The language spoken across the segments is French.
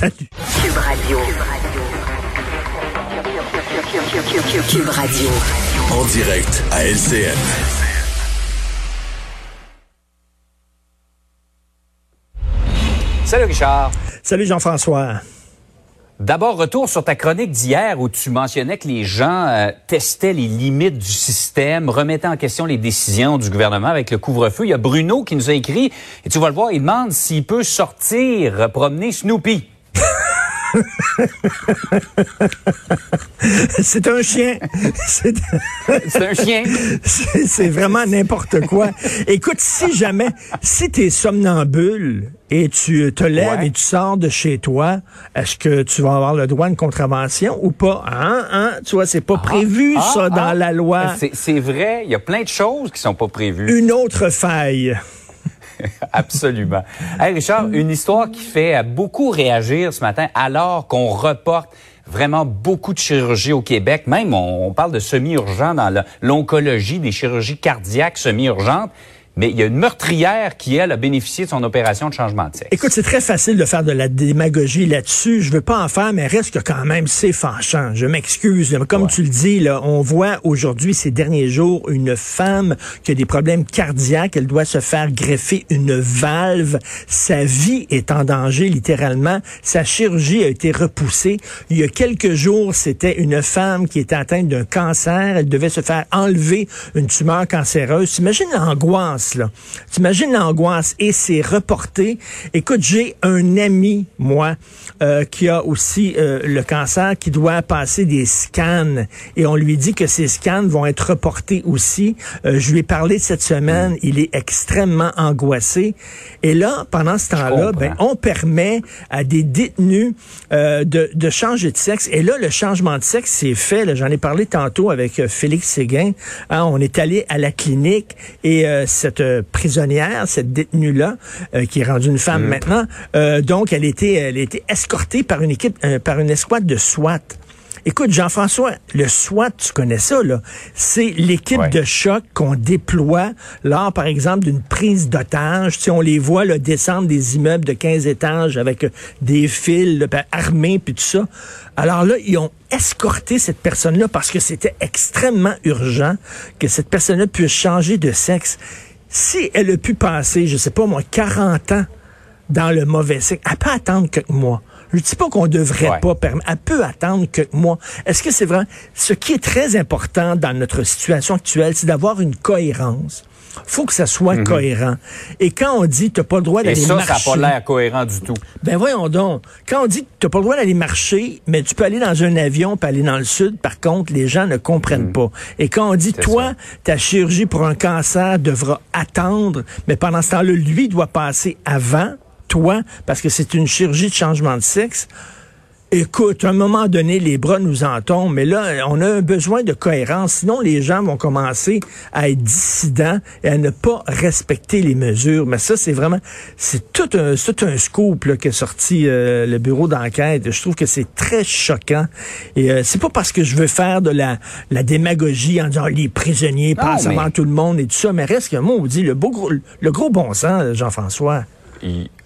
Salut. Cube Radio. Cube Radio. En direct à LCN. Salut Richard. Salut Jean-François. D'abord, retour sur ta chronique d'hier où tu mentionnais que les gens euh, testaient les limites du système, remettaient en question les décisions du gouvernement avec le couvre-feu. Il y a Bruno qui nous a écrit, et tu vas le voir, il demande s'il peut sortir promener Snoopy. c'est un chien. C'est un chien. C'est vraiment n'importe quoi. Écoute, si jamais, si tu es somnambule et tu te lèves et tu sors de chez toi, est-ce que tu vas avoir le droit à une contravention ou pas? Hein? Hein? Tu vois, c'est pas ah, prévu, ah, ça, dans ah. la loi. C'est vrai, il y a plein de choses qui sont pas prévues. Une autre faille. Absolument. Hey Richard, une histoire qui fait beaucoup réagir ce matin alors qu'on reporte vraiment beaucoup de chirurgie au Québec. Même, on, parle de semi-urgent dans l'oncologie, des chirurgies cardiaques semi-urgentes mais il y a une meurtrière qui, elle, a bénéficié de son opération de changement de sexe. Écoute, c'est très facile de faire de la démagogie là-dessus. Je veux pas en faire, mais reste que quand même, c'est fâchant. Je m'excuse. Comme tu le dis, là, on voit aujourd'hui, ces derniers jours, une femme qui a des problèmes cardiaques. Elle doit se faire greffer une valve. Sa vie est en danger, littéralement. Sa chirurgie a été repoussée. Il y a quelques jours, c'était une femme qui était atteinte d'un cancer. Elle devait se faire enlever une tumeur cancéreuse. T'imagines l'angoisse T'imagines l'angoisse? Et c'est reporté. Écoute, j'ai un ami, moi, euh, qui a aussi euh, le cancer, qui doit passer des scans et on lui dit que ces scans vont être reportés aussi. Euh, je lui ai parlé cette semaine. Il est extrêmement angoissé. Et là, pendant ce temps-là, ben, on permet à des détenus de, de changer de sexe. Et là, le changement de sexe, c'est fait. J'en ai parlé tantôt avec Félix Séguin. Hein, on est allé à la clinique et cette euh, prisonnière, cette détenue-là, euh, qui est rendue une femme mm. maintenant, euh, donc elle était, elle était escortée par une équipe, par une escouade de SWAT. Écoute, Jean-François, le SWAT, tu connais ça, là. C'est l'équipe de choc qu'on déploie lors, par exemple, d'une prise d'otage. Tu on les voit là, descendre des immeubles de 15 étages avec des fils ben, armés puis tout ça. Alors là, ils ont escorté cette personne-là parce que c'était extrêmement urgent que cette personne-là puisse changer de sexe. Si elle a pu passer, je sais pas moi, 40 ans dans le mauvais sexe, elle peut attendre quelques mois. Je ne dis pas qu'on devrait pas permettre. Elle peut attendre quelques mois. Est-ce que c'est vrai? Ce qui est très important dans notre situation actuelle, c'est d'avoir une cohérence faut que ça soit mhm. cohérent. Et quand on dit tu n'as pas le droit d'aller marcher... ça, ça n'a pas l'air cohérent du tout. Ben voyons donc. Quand on dit tu n'as pas le droit d'aller marcher, mais tu peux aller dans un avion, puis aller dans le sud, par contre, les gens ne comprennent mhm. pas. Et quand on dit, toi, ta chirurgie pour un cancer devra attendre, mais pendant ce temps-là, lui doit passer avant toi, parce que c'est une chirurgie de changement de sexe, Écoute, à un moment donné, les bras nous en tombent, mais là, on a un besoin de cohérence. Sinon, les gens vont commencer à être dissidents et à ne pas respecter les mesures. Mais ça, c'est vraiment, c'est tout un, tout un scoop là, est sorti euh, le bureau d'enquête. Je trouve que c'est très choquant. Et euh, c'est pas parce que je veux faire de la, la démagogie en disant les prisonniers passent avant tout le monde et tout ça, mais reste qu'un mot, on dit le, beau, le gros bon sens, Jean-François.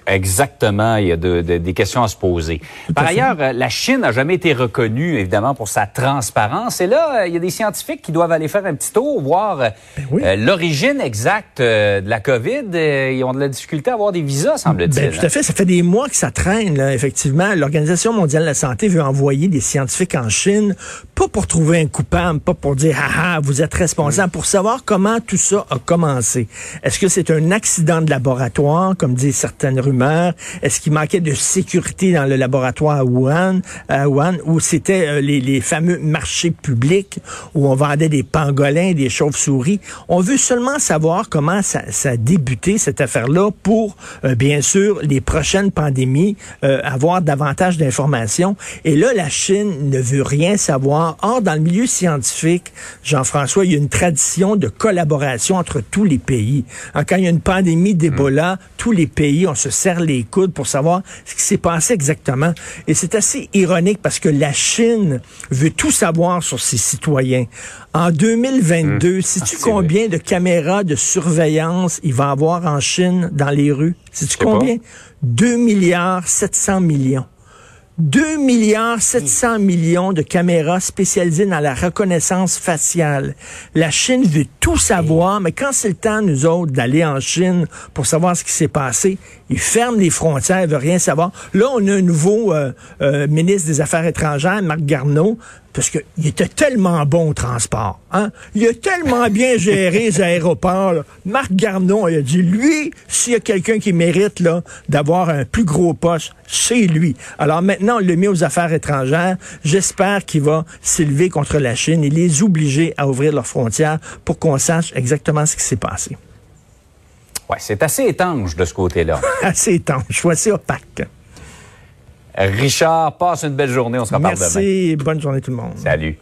Exactement, il y a des questions à se poser. Par ailleurs, euh, la Chine n'a jamais été reconnue, évidemment, pour sa transparence. Et là, euh, il y a des scientifiques qui doivent aller faire un petit tour, voir euh, ben l'origine exacte de la COVID. ils ont de la difficulté à avoir des visas, semble-t-il. Ben, tout à fait. Ça fait des mois que ça traîne, là, effectivement. L'Organisation mondiale de la santé veut envoyer des scientifiques en Chine, pas pour trouver un coupable, pas pour dire, ah, ah vous êtes responsable, pour savoir comment tout ça a commencé. Est-ce que c'est un accident de laboratoire, comme disent certaines rumeurs? Est-ce qu'il manquait de sécurité dans le laboratoire à Wuhan, à Wuhan où c'était euh, les, fameux marchés publics où on vendait des pangolins, des chauves-souris? On veut seulement savoir comment ça, a débuté, cette affaire-là, pour, euh, bien sûr, les prochaines pandémies, euh, avoir davantage d'informations. Et là, la Chine ne veut rien savoir. Or, dans le milieu scientifique, Jean-François, il y a une tradition de collaboration entre tous les pays. Quand il y a une pandémie d'Ebola, tous les pays, on se serre les coudes pour savoir ce qui s'est passé exactement. Et c'est assez ironique parce que la Chine veut tout savoir sur ses citoyens. En 2022, hum. sais-tu ah, combien de caméras de surveillance il va avoir en Chine dans les rues? Sais-tu combien? 2 milliards 700 millions. 2 milliards 700 millions de caméras spécialisées dans la reconnaissance faciale. La Chine veut tout savoir, mais quand c'est le temps, nous autres, d'aller en Chine pour savoir ce qui s'est passé, ils ferment les frontières, ils veulent rien savoir. Là, on a un nouveau euh, euh, ministre des Affaires étrangères, Marc Garneau, parce qu'il était tellement bon au transport. Hein? Il a tellement bien géré les aéroports. là. Marc Garneau, il a dit, lui, s'il y a quelqu'un qui mérite là d'avoir un plus gros poste, c'est lui. Alors maintenant, on l'a mis aux affaires étrangères. J'espère qu'il va s'élever contre la Chine et les obliger à ouvrir leurs frontières pour qu'on sache exactement ce qui s'est passé. Ouais, c'est assez étanche de ce côté-là. Assez étanche, assez opaque. Richard, passe une belle journée. On se reparle demain. Merci, bonne journée tout le monde. Salut.